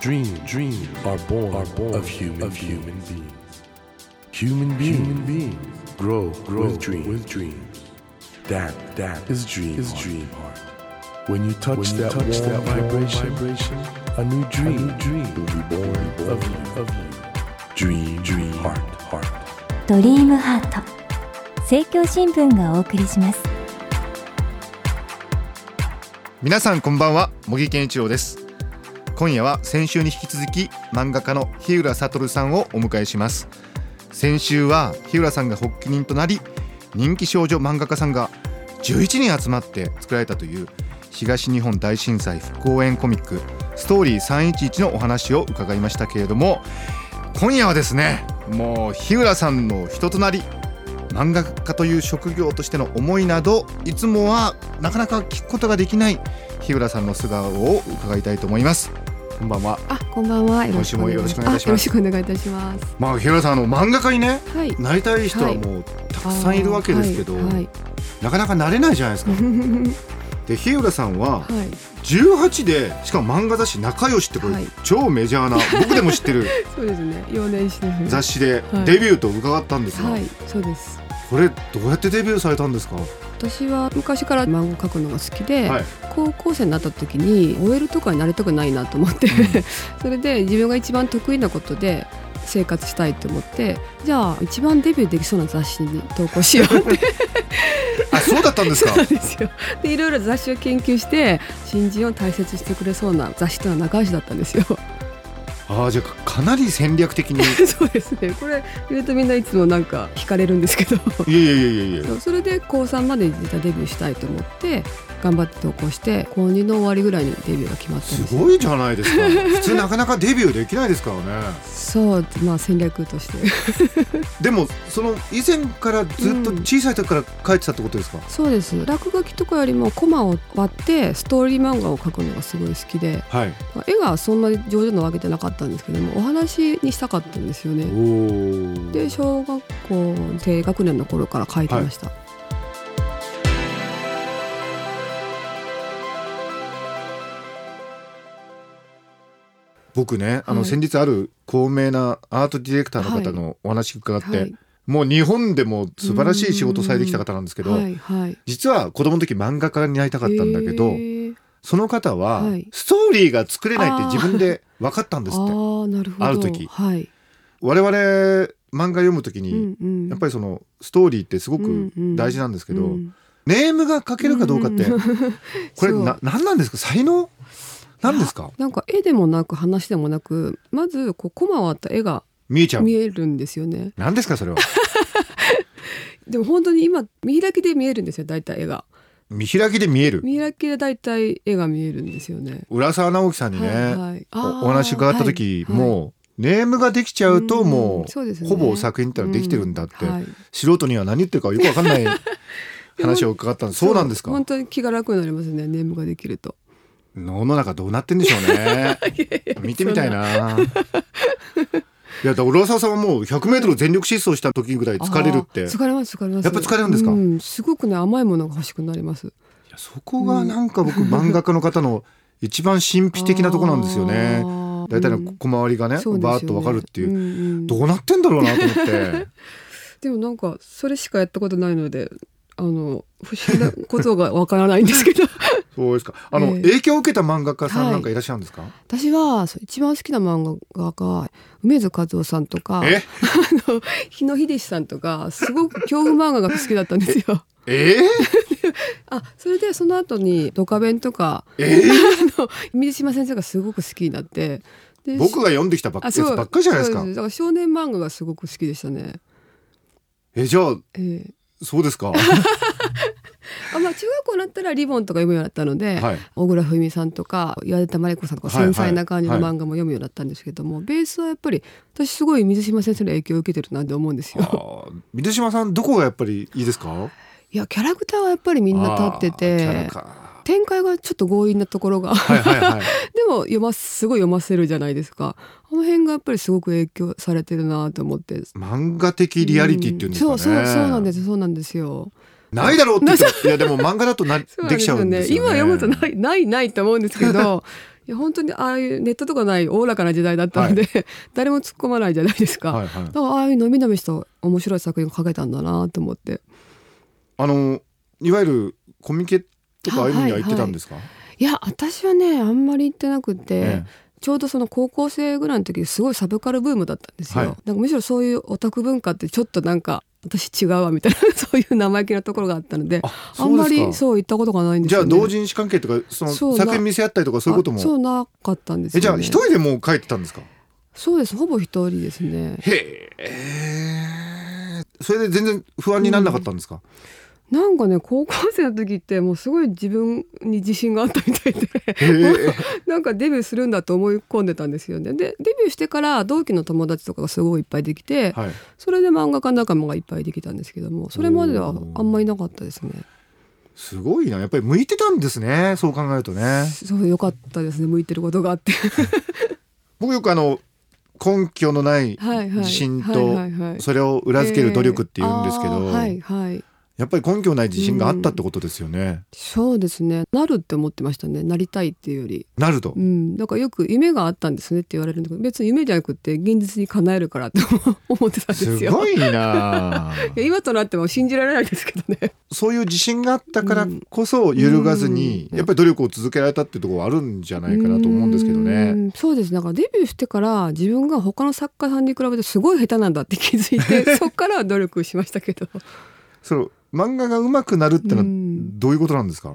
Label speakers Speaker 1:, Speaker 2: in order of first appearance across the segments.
Speaker 1: Dreams, dreams are born, are born of human, of human beings. Human beings, human beings grow, grow with, dreams. with dreams. That, that is dream, is dream heart. When you touch when you that, touch warm that vibration, vibration, a new dream, a new dream will be born, born of you, of you. Dream, dream heart, heart.
Speaker 2: ドリームハート政教新聞がお送りします
Speaker 3: 皆さんこんばんは茂木健一郎です今夜は先週に引き続き漫画家の日浦悟さんをお迎えします。先週は日浦さんが発起人となり人気少女漫画家さんが11人集まって作られたという東日本大震災復興園コミックストーリー311のお話を伺いましたけれども今夜はですねもう日浦さんの人となり漫画家という職業としての思いなどいつもはなかなか聞くことができない日浦さんの素顔を伺いたいと思います。こんばんは
Speaker 4: あ、こんばんは。
Speaker 3: 今週もよろしくお願いします
Speaker 4: あよろしくお願いいたします。
Speaker 3: まあ日浦さんあの漫画家にね
Speaker 4: はい。
Speaker 3: なりたい人はもうたくさんいるわけですけど、
Speaker 4: はい。はい。
Speaker 3: なかなかなれないじゃないですか で日浦さんは
Speaker 4: はい
Speaker 3: 18でしかも漫画雑誌仲良しってこれ、
Speaker 4: はい
Speaker 3: 超メジャーな僕でも知ってる
Speaker 4: そうですね。幼年誌ですね。
Speaker 3: 雑誌で
Speaker 4: はい
Speaker 3: デビューと伺ったんですが、
Speaker 4: はい。そうです。
Speaker 3: これどうやってデビューされたんですか、
Speaker 4: 私は昔から漫画描くのが好きで、
Speaker 3: はい、
Speaker 4: 高校生になった時に OL とかになりたくないなと思って、それで自分が一番得意なことで生活したいと思ってじゃあ一番デビューできそうな雑誌に投稿しようって。
Speaker 3: あそうだったんですか？
Speaker 4: ですよ。でいろいろ雑誌を研究して新人を大切にしてくれそうな雑誌というのは仲良しだったんですよ
Speaker 3: ああじゃあかなり戦略的に。い
Speaker 4: そうですね。これ言うとみんないつもなんか惹かれるんですけど。
Speaker 3: やいやいやいやいや。
Speaker 4: それで高3まで実はデビューしたいと思って頑張って投稿して高2の終わりぐらいにデビューが決まったん
Speaker 3: す。ごいじゃないですか。普通なかなかデビューできないですからね。
Speaker 4: そうまあ戦略として。
Speaker 3: でもその以前からずっと小さい時から書いてたってことですか、
Speaker 4: そうです。落書きとかよりもコマを割ってストーリー漫画を描くのがすごい好きで。
Speaker 3: はい。
Speaker 4: 絵がそんなに上手なわけじゃなかったんですけどもお話にしたかったんですよ
Speaker 3: お
Speaker 4: ね。
Speaker 3: お
Speaker 4: で小学校低学年の頃から書いてました、
Speaker 3: 僕ねあの
Speaker 4: はい。
Speaker 3: 先日ある高名なアートディレクターの方のお話伺って、
Speaker 4: はい。
Speaker 3: もう日本でも素晴らしい仕事されてきた方なんですけど、
Speaker 4: はいはい。
Speaker 3: 実は子供の時漫画家になりたかったんだけど、
Speaker 4: へー
Speaker 3: その方は
Speaker 4: はい。
Speaker 3: ストーリーが作れないって自分で分かったんですって。
Speaker 4: あるほど。
Speaker 3: ある時。
Speaker 4: はい、
Speaker 3: 我々漫画読む時に、
Speaker 4: うんうん、
Speaker 3: やっぱりそのストーリーってすごく大事なんですけど、ネームが書けるかどうかって、
Speaker 4: うん
Speaker 3: これ
Speaker 4: そう。
Speaker 3: な何なんですか？才能？なんですか？
Speaker 4: なんか絵でもなく話でもなくまずこうコマ割った絵が
Speaker 3: 見えちゃう。
Speaker 4: 見えるんですよね。
Speaker 3: 何ですかそれは？
Speaker 4: でも本当に今見開きで見えるんですよ大体絵が
Speaker 3: 見開きで見える。
Speaker 4: 見開きで大体絵が見えるんですよね。
Speaker 3: 浦沢直樹さんにね、
Speaker 4: はいはい。
Speaker 3: おお話伺った時、
Speaker 4: はい
Speaker 3: もうネームができちゃうと
Speaker 4: うん
Speaker 3: もう,、
Speaker 4: ね。
Speaker 3: ほぼ作品ってのはできてるんだって、素人には何言ってるかよくわかんない 話を伺ったんです。そうなんですか？
Speaker 4: 本当に気が楽になりますねネームができると。
Speaker 3: 世の中どうなってんでしょうね。見てみたいないやだ浦沢さんはもう 100m 全力疾走した時ぐらい疲れるって。
Speaker 4: 疲れます疲れます。
Speaker 3: やっぱ疲れるんですか？
Speaker 4: うん、すごくね甘いものが欲しくなります。
Speaker 3: いやそこがなんか僕、漫画家の方の 一番神秘的なとこなんですよね。大体の
Speaker 4: うん。
Speaker 3: 小回りがね、
Speaker 4: そうですよね。
Speaker 3: バーッとわかるっていう、
Speaker 4: んうん。
Speaker 3: どうなってんだろうなと思って。
Speaker 4: でもなんかそれしかやったことないのであの不思議なことがわからないんですけど。
Speaker 3: そうですか。あの、
Speaker 4: ええ。
Speaker 3: 影響を受けた漫画家さんなんかいらっしゃるんですか、
Speaker 4: 私はそう一番好きな漫画家が梅津和夫さんとか
Speaker 3: え？
Speaker 4: あの日野秀さんとかすごく恐怖漫画が好きだったんですよ。
Speaker 3: え？
Speaker 4: あそれでその後にドカベンとか
Speaker 3: ー、え？ー
Speaker 4: あの水島先生がすごく好きになって。で
Speaker 3: 僕が読んできたばっかりじゃないですか。
Speaker 4: だから少年漫画がすごく好きでしたね。
Speaker 3: えじゃあ
Speaker 4: ええ
Speaker 3: そうですか？
Speaker 4: あまあ中学校になったらリボンとか読むようになったので、
Speaker 3: はい。
Speaker 4: 小倉文美さんとか岩田真理子さんとか
Speaker 3: はいはい。
Speaker 4: 繊細な感じの漫画も読むようになったんですけども、ベースはやっぱり私すごい水島先生の影響を受けてるなって思うんです
Speaker 3: あ
Speaker 4: よ。
Speaker 3: ー水島さんどこがやっぱりいいですか？
Speaker 4: いやキャラクターはやっぱりみんな立ってて
Speaker 3: か
Speaker 4: 展開がちょっと強引なところが。
Speaker 3: はいはいはい。
Speaker 4: でも読ますすごい読ませるじゃないですか。あの辺がやっぱりすごく影響されてるなと思って。
Speaker 3: 漫画的リアリティっていうんですかね、
Speaker 4: そうそうそうなんですそうなんですよ。
Speaker 3: ないだろうっていやでも漫画だとな できちゃうんですよね。
Speaker 4: 今読むとないないないと思うんですけど。い。や本当にああいうネットとかないおおらかな時代だったので、誰も突っ込まないじゃないですか、
Speaker 3: はいはい。
Speaker 4: だからああいうのみのみした面白い作品を書けたんだなと思って。
Speaker 3: あのいわゆるコミケとかああいうのには
Speaker 4: はい
Speaker 3: 行ってたんですか、
Speaker 4: い。や私はねあんまり行ってなくて、
Speaker 3: ええ。
Speaker 4: ちょうどその高校生ぐらいの時すごいサブカルブームだったんですよ、
Speaker 3: はい。
Speaker 4: なんかむしろそういうオタク文化ってちょっとなんか私違うわみたいなそういう生意気なところがあったので
Speaker 3: あ
Speaker 4: あんまりそう行ったことがないんです
Speaker 3: じゃあ同人誌関係とかその作品見せ合ったりとかそういうことも？
Speaker 4: あそうなかったんですよ、ね、
Speaker 3: えじゃあ一人でもう帰ってたんですか？
Speaker 4: そうですほぼ一人ですね。
Speaker 3: へえ。それで全然不安にならなかったんですか、
Speaker 4: なんかね高校生の時ってもうすごい自分に自信があったみたいで。なんかデビューするんだと思い込んでたんですよね。でデビューしてから同期の友達とかがすごいいっぱいできて、
Speaker 3: はい。
Speaker 4: それで漫画家仲間がいっぱいできたんですけどもそれまではあんまりなかったですね。
Speaker 3: すごいな。やっぱり向いてたんですね。そう考えるとね。
Speaker 4: そう良かったですね。向いてることがあって。
Speaker 3: 僕よくあの根拠のない
Speaker 4: はいはい。
Speaker 3: 自信
Speaker 4: はい
Speaker 3: と
Speaker 4: はいはい。
Speaker 3: それを裏付ける努力って言うんですけど、
Speaker 4: えーあーはいはい
Speaker 3: やっぱり根拠ない自信があったってことですよね、
Speaker 4: そうですね。なるって思ってましたね。なりたいっていうより。
Speaker 3: なると、
Speaker 4: うん。だからよく夢があったんですねって言われるんだけど別に夢じゃなくて現実に叶えるからって 思ってたんですよ。
Speaker 3: すごいな。
Speaker 4: 今となっても信じられないですけどね。
Speaker 3: そういう自信があったからこそ揺るがずに、
Speaker 4: うん。
Speaker 3: やっぱり努力を続けられたっていうところはあるんじゃないかなと思うんですけど
Speaker 4: う
Speaker 3: ね。
Speaker 4: ん。そうです。だからデビューしてから自分が他の作家さんに比べてすごい下手なんだって気づいて そっからは努力しましたけど。
Speaker 3: その漫画が上手くなるってのは
Speaker 4: うん
Speaker 3: どういうことなんですか？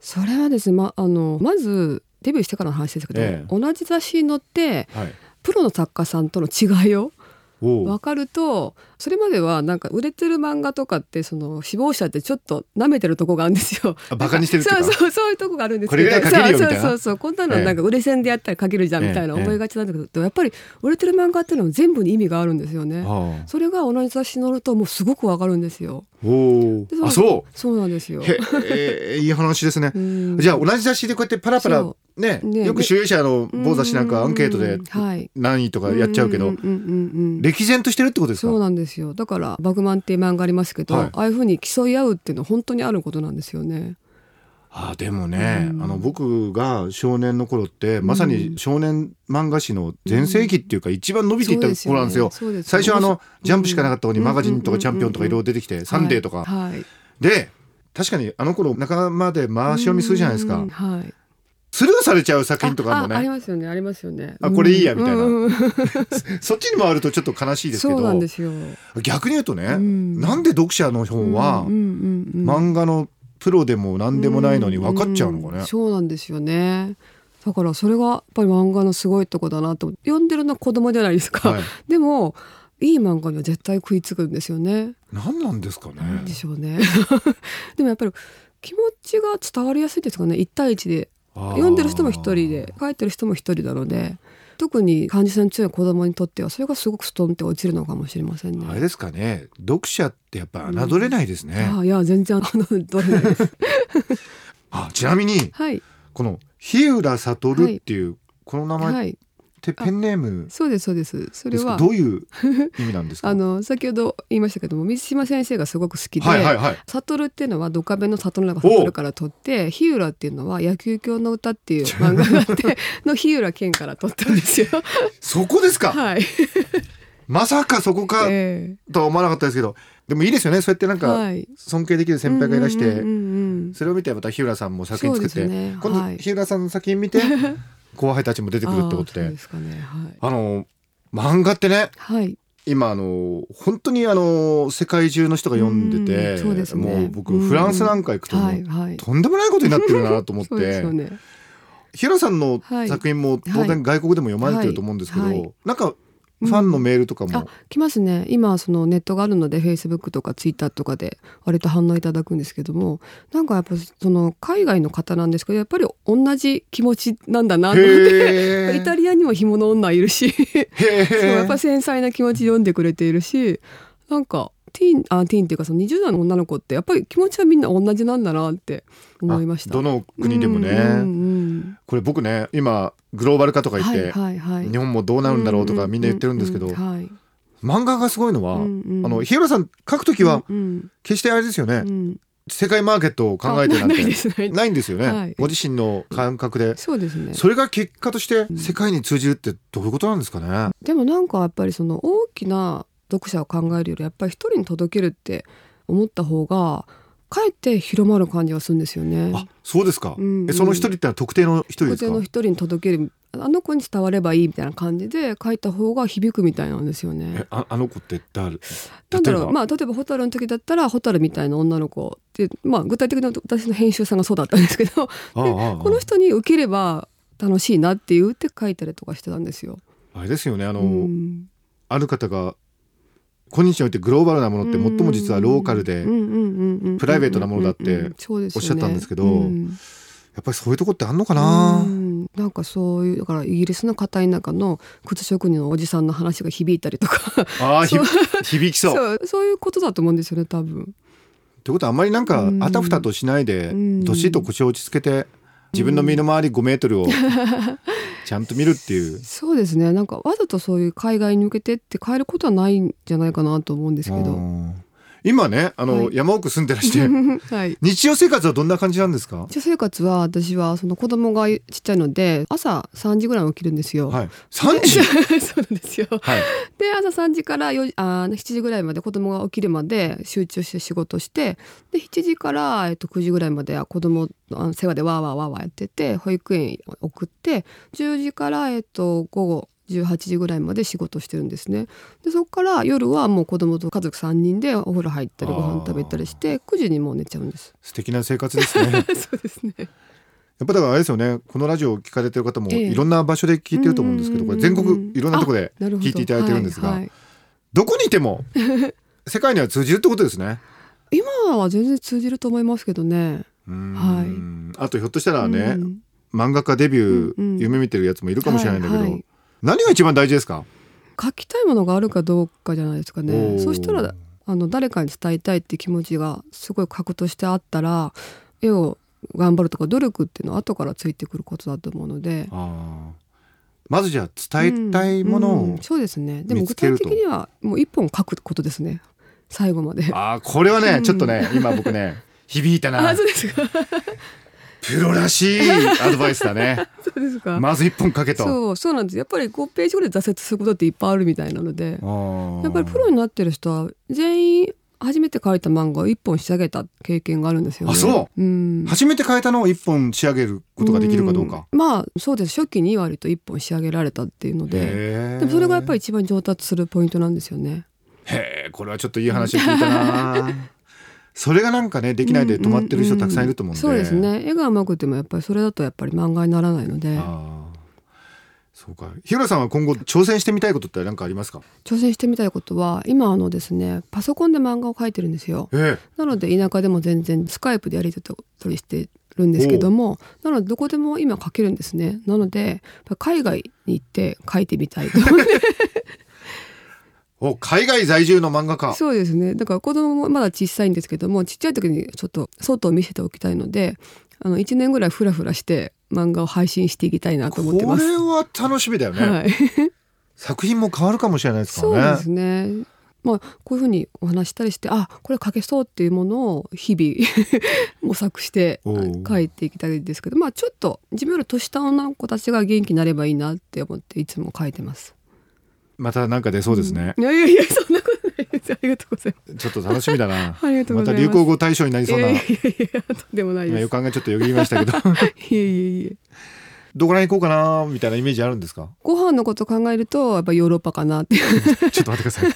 Speaker 4: それはですねまあのまずデビューしてからの話ですけど、
Speaker 3: ええ
Speaker 4: 同じ雑誌に載って
Speaker 3: はい。
Speaker 4: プロの作家さんとの違いを分かるとそれまではなんか売れてる漫画とかってその死亡者ってちょっと舐めてるとこがあるんですよ。
Speaker 3: あバカにしてる
Speaker 4: そうそうそういうとこがあるんです
Speaker 3: けるよみたいな？
Speaker 4: そうそうそうこんなのなんか売れ線でやったら書けるじゃんみたいな
Speaker 3: ええ
Speaker 4: 思いがちなんだけど、やっぱり売れてる漫画っていうのは全部に意味があるんですよね。
Speaker 3: あ
Speaker 4: それが同じ雑誌に載るともうすごくわかるんですよ。
Speaker 3: あお
Speaker 4: で
Speaker 3: お。あそう。
Speaker 4: そうなんですよ。
Speaker 3: へえいい話ですね。
Speaker 4: うん
Speaker 3: じゃあ同じ雑誌でこうやってパラパラ
Speaker 4: そ
Speaker 3: ね
Speaker 4: ね
Speaker 3: よく集英社の某雑誌なんかアンケートで何位とかやっちゃうけど歴然としてるってことですか？
Speaker 4: そうなんですよだから「バグマン」っていう漫画ありますけど、
Speaker 3: はい
Speaker 4: ああいうふうに競い合うっていうのは本当にあることなんですよね。
Speaker 3: あでもね、
Speaker 4: うん。
Speaker 3: あの僕が少年の頃ってまさに少年漫画誌の全盛期っていうか一番伸びていった頃なんですよ。
Speaker 4: すよ
Speaker 3: 最初はあの
Speaker 4: うん。
Speaker 3: ジャンプしかなかったのに
Speaker 4: うん。
Speaker 3: マガジンとかチャンピオンとかいろいろ出てきてサンデーとか。
Speaker 4: はい。はい。
Speaker 3: で確かにあの頃仲間で回し読みするじゃないですか。
Speaker 4: うん。はい。
Speaker 3: スルーされちゃう作品とかあるのね。
Speaker 4: あありますよね。ありますよね。
Speaker 3: あこれいいやみたいな。そっちに回るとちょっと悲しいですけど。
Speaker 4: ですよ。
Speaker 3: 逆に言うとね
Speaker 4: うん。
Speaker 3: なんで読者の方は漫画のプロでも何でもないのに分かっちゃうのか
Speaker 4: んん。
Speaker 3: ね。
Speaker 4: そうなんですよね。だからそれがやっぱり漫画のすごいとこだなと。読んでるのは子供じゃないですか、
Speaker 3: はい。
Speaker 4: でもいい漫画には絶対食いつくんですよね。
Speaker 3: 何なんですかね。
Speaker 4: でしょうね。でもやっぱり気持ちが伝わりやすいですかね。1対1で。読んでる人も一人で書いてる人も一人なので特に感受性の強い子供にとってはそれがすごくストンって落ちるのかもしれませんね。
Speaker 3: あれですかね。読者ってやっぱ侮れないですね、
Speaker 4: ああいや全然あのどれないです。
Speaker 3: あちなみに
Speaker 4: はい。
Speaker 3: この日浦悟っていう、この名前っ
Speaker 4: はい
Speaker 3: てペンネーム。
Speaker 4: そうですそうです。それは。
Speaker 3: どういう意味なんですか？
Speaker 4: あの先ほど言いましたけども水島先生がすごく好きで、
Speaker 3: はいはいはい。
Speaker 4: 悟っていうのはドカベンの悟の中悟から取って日浦っていうのは野球教の歌っていう 漫画があっての日浦健から取ったんですよ。
Speaker 3: そこですか、
Speaker 4: はい。
Speaker 3: まさかそこか
Speaker 4: え
Speaker 3: とは思わなかったですけどでもいいですよね。そうやってなんか。尊敬できる先輩がいらして、それを見てまた日浦さんも作品作って、
Speaker 4: ね。
Speaker 3: 今度
Speaker 4: はい。
Speaker 3: 日浦さんの作品見て後輩たちも出てくるってことで
Speaker 4: ね。はい。
Speaker 3: あの漫画ってね
Speaker 4: はい。
Speaker 3: 今あの本当にあの世界中の人が読んでて、
Speaker 4: うんね
Speaker 3: もう僕、
Speaker 4: うん
Speaker 3: フランスなんか行くと
Speaker 4: はいはい。
Speaker 3: とんでもないことになってるなと思って
Speaker 4: よね。
Speaker 3: ヒロさんの
Speaker 4: はい
Speaker 3: 作品も当然外国でも読まれてると思うんですけど、
Speaker 4: はいはい
Speaker 3: なんかファンのメールとかも、
Speaker 4: あ来ますね。今そのネットがあるのでフェイスブックとかツイッターとかで割と反応いただくんですけどもなんかやっぱその海外の方なんですけどやっぱり同じ気持ちなんだなと思って。
Speaker 3: へ
Speaker 4: イタリアにも紐の女いるし。
Speaker 3: へ
Speaker 4: そうやっぱ
Speaker 3: ー
Speaker 4: 繊細な気持ち読んでくれているしなんかティーンあティーンっていうかその20代の女の子ってやっぱり気持ちはみんな同じなんだなって思いました。
Speaker 3: あどの国でもね、
Speaker 4: うんうんうん
Speaker 3: これ僕ね今グローバル化とか言って、
Speaker 4: はいはいはい、
Speaker 3: 日本もどうなるんだろうとかみんな言ってるんですけど、
Speaker 4: ううはい。
Speaker 3: 漫画がすごいのは、
Speaker 4: うんうん。
Speaker 3: あの日浦さん書くときは
Speaker 4: うん
Speaker 3: 決してあれですよね、
Speaker 4: うん
Speaker 3: 世界マーケットを考えてなんて
Speaker 4: あない
Speaker 3: んですよね、
Speaker 4: はい。
Speaker 3: ご自身の感覚で。
Speaker 4: そうですね。
Speaker 3: それが結果として
Speaker 4: うん。
Speaker 3: 世界に通じるってどういうことなんですかね、
Speaker 4: でもなんかやっぱりその大きな読者を考えるよりやっぱり一人に届けるって思った方がかえって広まる感じがするんですよね。
Speaker 3: あそうですか、
Speaker 4: うん
Speaker 3: えその一人ってのは特定の一人ですか？
Speaker 4: 特定の一人に届ける。あの子に伝わればいいみたいな感じで書いた方が響くみたいなんですよね。
Speaker 3: え。ああの子って誰？
Speaker 4: なんだろう。まあ例えば蛍の時だったら蛍みたいな女の子ってまあ具体的な私の編集さんがそうだったんですけど
Speaker 3: ああああ
Speaker 4: この人に受ければ楽しいなって言って書いたりとかしてたんですよ。
Speaker 3: あれですよねあの、
Speaker 4: うん。
Speaker 3: ある方が今日においてグローバルなものって最も実はローカルでプライベートなものだっておっしゃったんですけど
Speaker 4: うん
Speaker 3: やっぱりそういうとこってあんのかな、
Speaker 4: うんなんかそういうだからイギリスの片田舎の靴職人のおじさんの話が響いたりとか。
Speaker 3: あ 響きそう。
Speaker 4: そういうことだと思うんですよね多分。
Speaker 3: ってことはあんまりなんか
Speaker 4: うん。
Speaker 3: あたふたとしないで
Speaker 4: うん。
Speaker 3: どっしりと腰を落ち着けて自分の身の回り5メートルを ちゃんと見るっていう。
Speaker 4: そうですねなんかわざとそういう海外に向けてって変えることはないんじゃないかなと思うんですけど。
Speaker 3: うん今ねあの、
Speaker 4: はい。
Speaker 3: 山奥住んでらして
Speaker 4: はい。
Speaker 3: 日常生活はどんな感じなんですか？
Speaker 4: 日常生活は私はその子供がちっちゃいので朝3時ぐらいに起きるんですよ。
Speaker 3: はい。3時？
Speaker 4: そうなんですよ。
Speaker 3: はい。
Speaker 4: で朝3時から4時あー7時ぐらいまで子供が起きるまで集中して仕事してで7時から、えっと、9時ぐらいまでは子供あの世話でわーわーわーわーやってて保育園送って10時から、えっと、午後18時ぐらいまで仕事してるんですね。でそこから夜はもう子供と家族3人でお風呂入ったりご飯食べたりして9時にもう寝ちゃうんです。
Speaker 3: 素敵な生活ですね。
Speaker 4: そうですね。
Speaker 3: やっぱだからあれですよね。このラジオを聞かれてる方も
Speaker 4: ええ。
Speaker 3: いろんな場所で聞いてると思うんですけどこれ全国いろんなところで聞いていただいてるんですが
Speaker 4: はいはい。
Speaker 3: どこにいても 世界には通じるってことですね。
Speaker 4: 今は全然通じると思いますけどね。はい。
Speaker 3: あとひょっとしたらね、
Speaker 4: うん
Speaker 3: 漫画家デビュー、夢見てるやつもいるかもしれないんだけど、
Speaker 4: はいはい
Speaker 3: 何が一番大事ですか？
Speaker 4: 書きたいものがあるかどうかじゃないですか
Speaker 3: お
Speaker 4: ね
Speaker 3: ー。
Speaker 4: そしたらあの誰かに伝えたいって気持ちがすごい核としてあったら絵を頑張るとか努力っていうのは後からついてくることだと思うので。
Speaker 3: まずじゃあ伝えたいものを、
Speaker 4: うんうん。そうですね。でも具体的にはもう一本書くことですね。最後まで。
Speaker 3: ああこれはね、
Speaker 4: うん。
Speaker 3: ちょっとね今僕ね響いたな。
Speaker 4: あそうですか。
Speaker 3: プロらしいアドバイスだね
Speaker 4: ですか、
Speaker 3: まず一本かけと
Speaker 4: そうそうなんです。やっぱり5ページぐらい挫折することっていっぱいあるみたいなのでやっぱりプロになってる人は全員初めて書いた漫画を一本仕上げた経験があるんですよね。
Speaker 3: あそ
Speaker 4: う。ん。
Speaker 3: 初めて変えたのを一本仕上げることができるかどうか、
Speaker 4: ん。まあそうです。初期に割と一本仕上げられたっていうので。でもそれがやっぱり一番上達するポイントなんですよね。
Speaker 3: へえこれはちょっといい話を聞いたな それがなんかねできないで止まってる人たくさんいると思うんで、
Speaker 4: そうですね。絵が上手くてもやっぱりそれだとやっぱり漫画にならないので。
Speaker 3: そうか。日浦さんは今後挑戦してみたいことって何かありますか？
Speaker 4: 挑戦してみたいことは今あのですねパソコンで漫画を描いてるんですよ。
Speaker 3: え
Speaker 4: なので田舎でも全然スカイプでやり取りしてるんですけどもなのでどこでも今書けるんですね。なので海外に行って書いてみたいと
Speaker 3: お海外在住の漫画家
Speaker 4: そうですね。だから子供もまだ小さいんですけどもちっちゃい時にちょっと外を見せておきたいのであの1年ぐらいフラフラして漫画を配信していきたいなと思って
Speaker 3: こ
Speaker 4: ます。
Speaker 3: れは楽しみだよね、
Speaker 4: はい、
Speaker 3: 作品も変わるかもしれないですか
Speaker 4: そう
Speaker 3: らね
Speaker 4: ですね。まあこういうふうにお話したりしてあこれ書けそうっていうものを日々 模索して書いていきたいですけどまあちょっと自分より年下の子たちが元気になればいいなって思っていつも書いてます。
Speaker 3: またなんか出そうですね、
Speaker 4: いやいやいやそんなことないですありがとうございま
Speaker 3: ちょっと楽しみだな
Speaker 4: す。ありがとうご
Speaker 3: ま
Speaker 4: ざいます。
Speaker 3: た流行語大賞になりそうな、
Speaker 4: いやいやいやとんでもないです。
Speaker 3: 今予感がちょっとよぎりましたけど
Speaker 4: いえいえいえ。
Speaker 3: どこら辺行こうかなみたいなイメージあるんですか？
Speaker 4: ご飯のこと考えるとやっぱヨーロッパかなって。
Speaker 3: ちょっと待ってください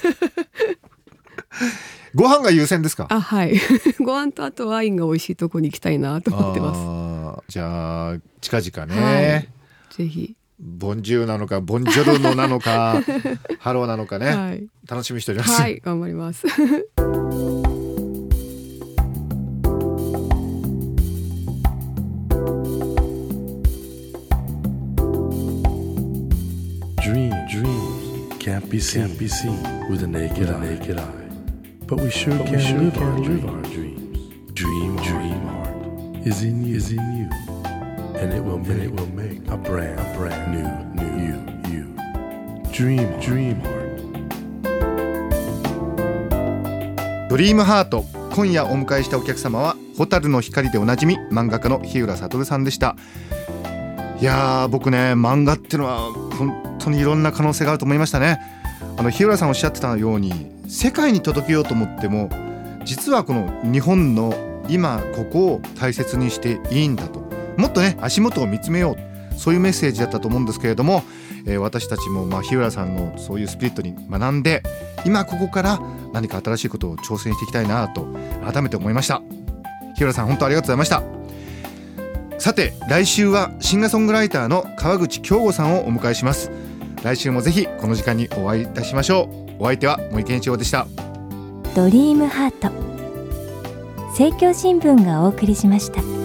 Speaker 3: ご飯が優先ですか？
Speaker 4: あはい。ご飯とあとワインが美味しいとこに行きたいなと思ってます。
Speaker 3: じゃあ近々ね、
Speaker 4: はいぜひ。
Speaker 3: Bonjour なのか Buongiorno なのかハローなのかね、
Speaker 4: はい。
Speaker 3: 楽しみにしております、
Speaker 4: はい頑張ります。
Speaker 1: Dream, dreams can't be seen, can't be seen with the naked, eye. naked eye. But we sure can, we sure live, can our live our dreams. Dream, dream heart is in you, is in you, and it will make, it will make a brand, a brand new, new you, you. Dream, dream heart.
Speaker 3: ドリームハート。今夜お迎えしたお客様は蛍の光でおなじみ漫画家の日浦悟さんでした。いやー僕ね漫画っていうのは本当にいろんな可能性があると思いましたね。あの日浦さんおっしゃってたように世界に届けようと思っても実はこの日本の今ここを大切にしていいんだと。もっとね足元を見つめよう。そういうメッセージだったと思うんですけれども、えー私たちもまあ日浦さんのそういうスピリットに学んで今ここから何か新しいことを挑戦していきたいなと改めて思いました。日浦さん本当ありがとうございました。さて来週はシンガーソングライターの川口京吾さんをお迎えします。来週もぜひこの時間にお会いいたしましょう。お相手は森健一郎でした。
Speaker 2: ドリームハート。政教新聞がお送りしました。